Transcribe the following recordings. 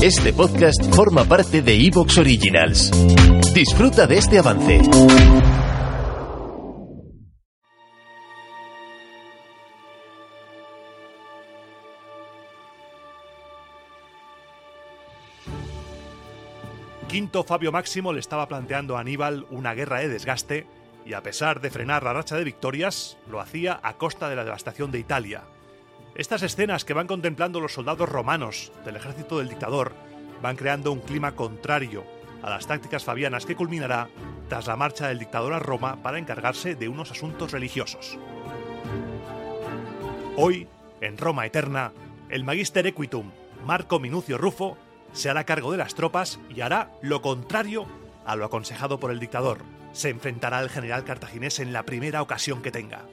Este podcast forma parte de Evox Originals. Disfruta de este avance. Quinto Fabio Máximo le estaba planteando a Aníbal una guerra de desgaste y a pesar de frenar la racha de victorias, lo hacía a costa de la devastación de Italia. Estas escenas que van contemplando los soldados romanos del ejército del dictador van creando un clima contrario a las tácticas fabianas que culminará tras la marcha del dictador a Roma para encargarse de unos asuntos religiosos. Hoy, en Roma Eterna, el Magister Equitum, Marco Minucio Rufo, se hará cargo de las tropas y hará lo contrario a lo aconsejado por el dictador. Se enfrentará al general cartaginés en la primera ocasión que tenga.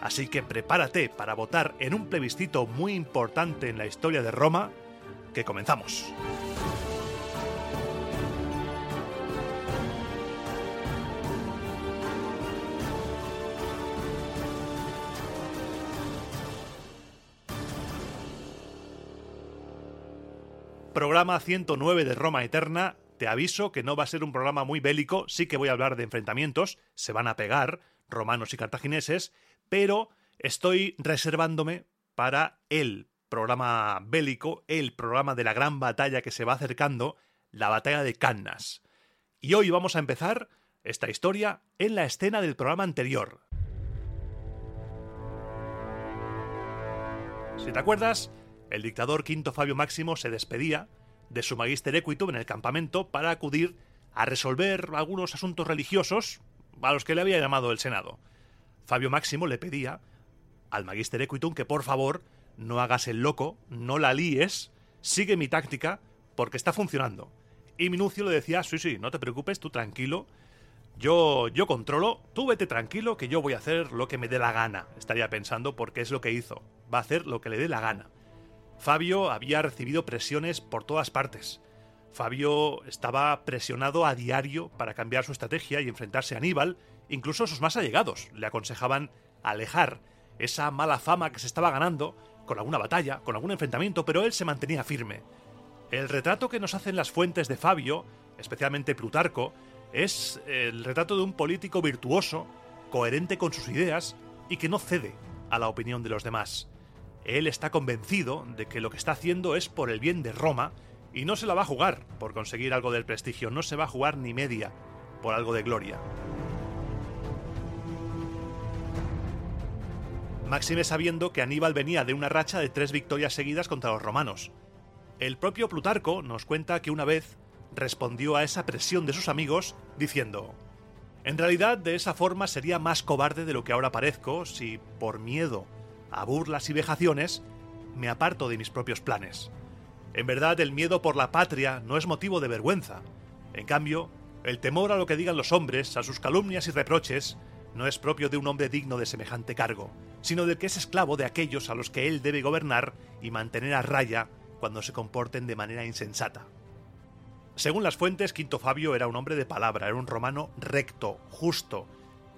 Así que prepárate para votar en un plebiscito muy importante en la historia de Roma, que comenzamos. Programa 109 de Roma Eterna. Te aviso que no va a ser un programa muy bélico, sí que voy a hablar de enfrentamientos, se van a pegar romanos y cartagineses, pero estoy reservándome para el programa bélico, el programa de la gran batalla que se va acercando, la batalla de Cannas. Y hoy vamos a empezar esta historia en la escena del programa anterior. Si te acuerdas, el dictador Quinto Fabio Máximo se despedía de su Magister Equitum en el campamento para acudir a resolver algunos asuntos religiosos a los que le había llamado el Senado. Fabio Máximo le pedía al Magister Equitum que por favor no hagas el loco, no la líes, sigue mi táctica porque está funcionando. Y Minucio le decía, sí, sí, no te preocupes, tú tranquilo, yo, yo controlo, tú vete tranquilo que yo voy a hacer lo que me dé la gana, estaría pensando porque es lo que hizo, va a hacer lo que le dé la gana. Fabio había recibido presiones por todas partes. Fabio estaba presionado a diario para cambiar su estrategia y enfrentarse a Aníbal, incluso sus más allegados le aconsejaban alejar esa mala fama que se estaba ganando con alguna batalla, con algún enfrentamiento, pero él se mantenía firme. El retrato que nos hacen las fuentes de Fabio, especialmente Plutarco, es el retrato de un político virtuoso, coherente con sus ideas y que no cede a la opinión de los demás. Él está convencido de que lo que está haciendo es por el bien de Roma y no se la va a jugar por conseguir algo del prestigio, no se va a jugar ni media por algo de gloria. Máxime sabiendo que Aníbal venía de una racha de tres victorias seguidas contra los romanos. El propio Plutarco nos cuenta que una vez respondió a esa presión de sus amigos diciendo, en realidad de esa forma sería más cobarde de lo que ahora parezco si, por miedo a burlas y vejaciones, me aparto de mis propios planes. En verdad, el miedo por la patria no es motivo de vergüenza. En cambio, el temor a lo que digan los hombres, a sus calumnias y reproches, no es propio de un hombre digno de semejante cargo, sino del que es esclavo de aquellos a los que él debe gobernar y mantener a raya cuando se comporten de manera insensata. Según las fuentes, Quinto Fabio era un hombre de palabra, era un romano recto, justo,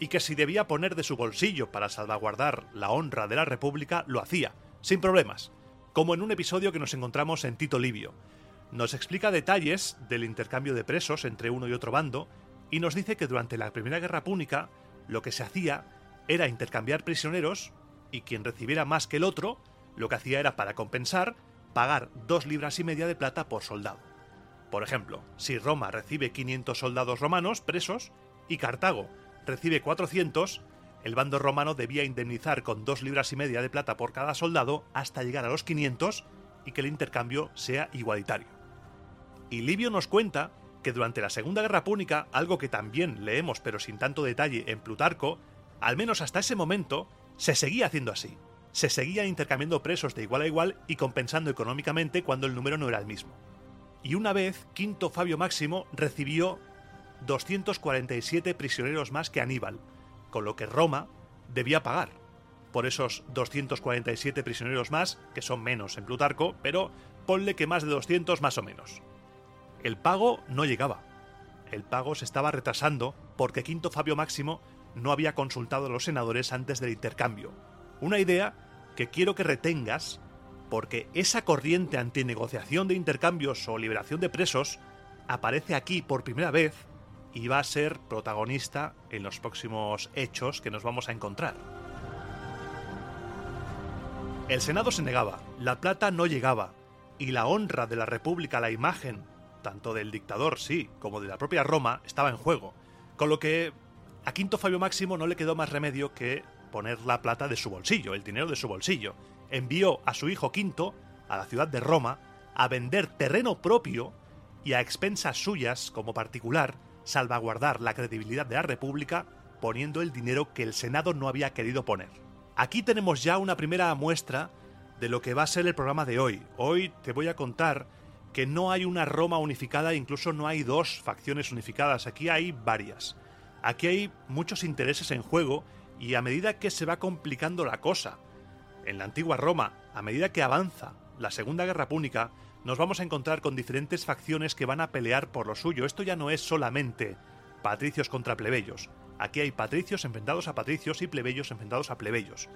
y que si debía poner de su bolsillo para salvaguardar la honra de la República, lo hacía, sin problemas, como en un episodio que nos encontramos en Tito Livio. Nos explica detalles del intercambio de presos entre uno y otro bando, y nos dice que durante la Primera Guerra Púnica lo que se hacía era intercambiar prisioneros, y quien recibiera más que el otro, lo que hacía era para compensar, pagar dos libras y media de plata por soldado. Por ejemplo, si Roma recibe 500 soldados romanos presos y Cartago recibe 400, el bando romano debía indemnizar con dos libras y media de plata por cada soldado hasta llegar a los 500 y que el intercambio sea igualitario. Y Livio nos cuenta que durante la Segunda Guerra Púnica, algo que también leemos pero sin tanto detalle en Plutarco, al menos hasta ese momento, se seguía haciendo así. Se seguía intercambiando presos de igual a igual y compensando económicamente cuando el número no era el mismo. Y una vez, Quinto Fabio Máximo recibió 247 prisioneros más que Aníbal, con lo que Roma debía pagar por esos 247 prisioneros más, que son menos en Plutarco, pero ponle que más de 200 más o menos. El pago no llegaba. El pago se estaba retrasando porque Quinto Fabio Máximo no había consultado a los senadores antes del intercambio. Una idea que quiero que retengas porque esa corriente antinegociación de intercambios o liberación de presos aparece aquí por primera vez y va a ser protagonista en los próximos hechos que nos vamos a encontrar. El Senado se negaba, la plata no llegaba, y la honra de la República, la imagen, tanto del dictador, sí, como de la propia Roma, estaba en juego. Con lo que a Quinto Fabio Máximo no le quedó más remedio que poner la plata de su bolsillo, el dinero de su bolsillo. Envió a su hijo Quinto a la ciudad de Roma a vender terreno propio y a expensas suyas, como particular, salvaguardar la credibilidad de la República poniendo el dinero que el Senado no había querido poner. Aquí tenemos ya una primera muestra de lo que va a ser el programa de hoy. Hoy te voy a contar que no hay una Roma unificada, incluso no hay dos facciones unificadas, aquí hay varias. Aquí hay muchos intereses en juego y a medida que se va complicando la cosa, en la antigua Roma, a medida que avanza la Segunda Guerra Púnica, nos vamos a encontrar con diferentes facciones que van a pelear por lo suyo. Esto ya no es solamente patricios contra plebeyos. Aquí hay patricios enfrentados a patricios y plebeyos enfrentados a plebeyos.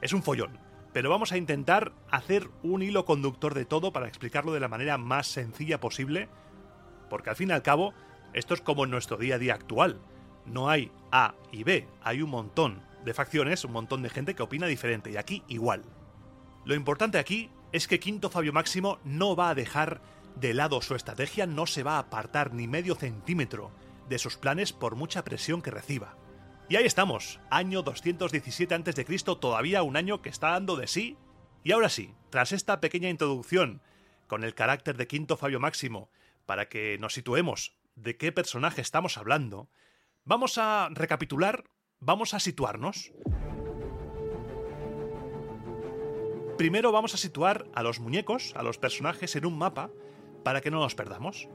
Es un follón, pero vamos a intentar hacer un hilo conductor de todo para explicarlo de la manera más sencilla posible, porque al fin y al cabo, esto es como en nuestro día a día actual. No hay A y B, hay un montón de facciones, un montón de gente que opina diferente, y aquí igual. Lo importante aquí es que Quinto Fabio Máximo no va a dejar de lado su estrategia, no se va a apartar ni medio centímetro de sus planes por mucha presión que reciba. Y ahí estamos, año 217 a.C., todavía un año que está dando de sí. Y ahora sí, tras esta pequeña introducción con el carácter de Quinto Fabio Máximo, para que nos situemos de qué personaje estamos hablando, vamos a recapitular, vamos a situarnos. Primero vamos a situar a los muñecos, a los personajes en un mapa, para que no nos perdamos.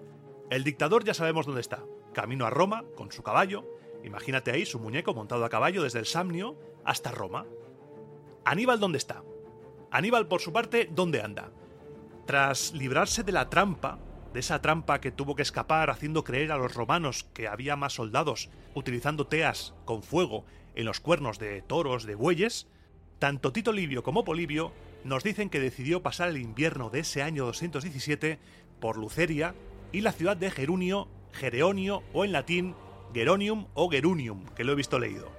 El dictador ya sabemos dónde está, camino a Roma con su caballo, imagínate ahí su muñeco montado a caballo desde el Samnio hasta Roma. Aníbal dónde está. Aníbal por su parte, ¿dónde anda? Tras librarse de la trampa, de esa trampa que tuvo que escapar haciendo creer a los romanos que había más soldados utilizando teas con fuego en los cuernos de toros, de bueyes, tanto Tito Livio como Polibio nos dicen que decidió pasar el invierno de ese año 217 por Luceria y la ciudad de Gerunio, Gereonio o en latín Geronium o Gerunium, que lo he visto leído,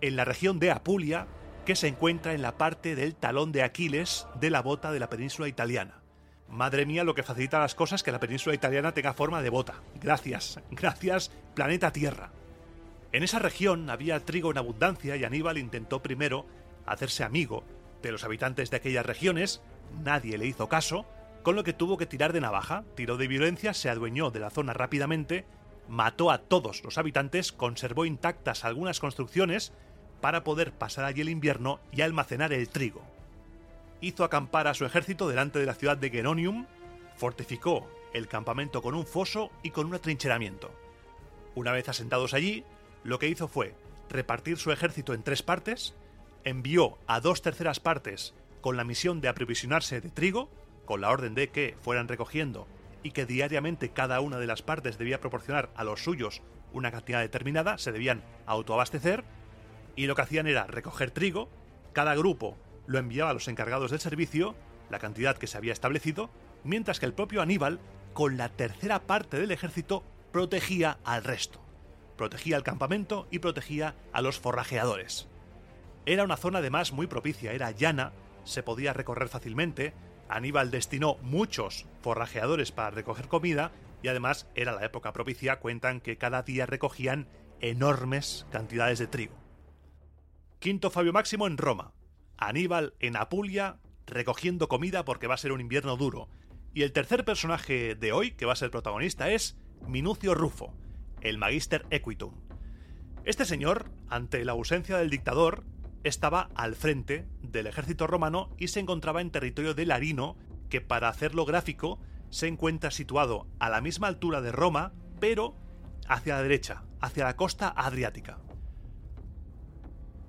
en la región de Apulia, que se encuentra en la parte del talón de Aquiles de la bota de la península italiana. Madre mía, lo que facilita las cosas que la península italiana tenga forma de bota. Gracias, gracias, planeta Tierra. En esa región había trigo en abundancia y Aníbal intentó primero hacerse amigo de los habitantes de aquellas regiones, nadie le hizo caso, con lo que tuvo que tirar de navaja, tiró de violencia, se adueñó de la zona rápidamente, mató a todos los habitantes, conservó intactas algunas construcciones para poder pasar allí el invierno y almacenar el trigo. Hizo acampar a su ejército delante de la ciudad de Geronium, fortificó el campamento con un foso y con un atrincheramiento. Una vez asentados allí, lo que hizo fue repartir su ejército en tres partes, envió a dos terceras partes con la misión de aprovisionarse de trigo, con la orden de que fueran recogiendo y que diariamente cada una de las partes debía proporcionar a los suyos una cantidad determinada, se debían autoabastecer, y lo que hacían era recoger trigo, cada grupo lo enviaba a los encargados del servicio, la cantidad que se había establecido, mientras que el propio Aníbal, con la tercera parte del ejército, protegía al resto. Protegía el campamento y protegía a los forrajeadores. Era una zona además muy propicia, era llana, se podía recorrer fácilmente, Aníbal destinó muchos forrajeadores para recoger comida y además era la época propicia, cuentan que cada día recogían enormes cantidades de trigo. Quinto Fabio Máximo en Roma, Aníbal en Apulia recogiendo comida porque va a ser un invierno duro. Y el tercer personaje de hoy, que va a ser protagonista, es Minucio Rufo, el Magister Equitum. Este señor, ante la ausencia del dictador, estaba al frente del ejército romano y se encontraba en territorio de Larino, que para hacerlo gráfico se encuentra situado a la misma altura de Roma, pero hacia la derecha, hacia la costa adriática.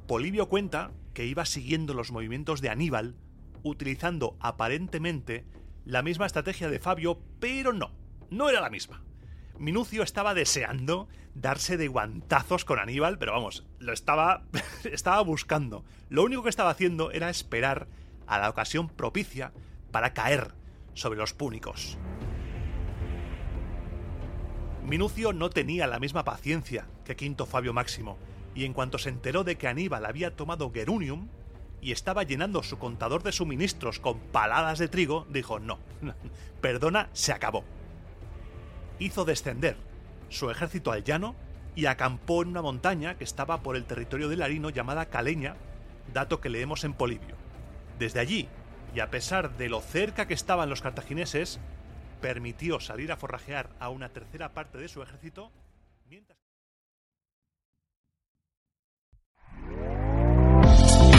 Polibio cuenta que iba siguiendo los movimientos de Aníbal, utilizando aparentemente la misma estrategia de Fabio, pero no, no era la misma. Minucio estaba deseando darse de guantazos con Aníbal, pero vamos, lo estaba, estaba buscando. Lo único que estaba haciendo era esperar a la ocasión propicia para caer sobre los púnicos. Minucio no tenía la misma paciencia que Quinto Fabio Máximo, y en cuanto se enteró de que Aníbal había tomado Gerunium y estaba llenando su contador de suministros con paladas de trigo, dijo no, perdona, se acabó. Hizo descender su ejército al llano y acampó en una montaña que estaba por el territorio de Larino llamada Caleña, dato que leemos en Polibio. Desde allí, y a pesar de lo cerca que estaban los cartagineses, permitió salir a forrajear a una tercera parte de su ejército, mientras...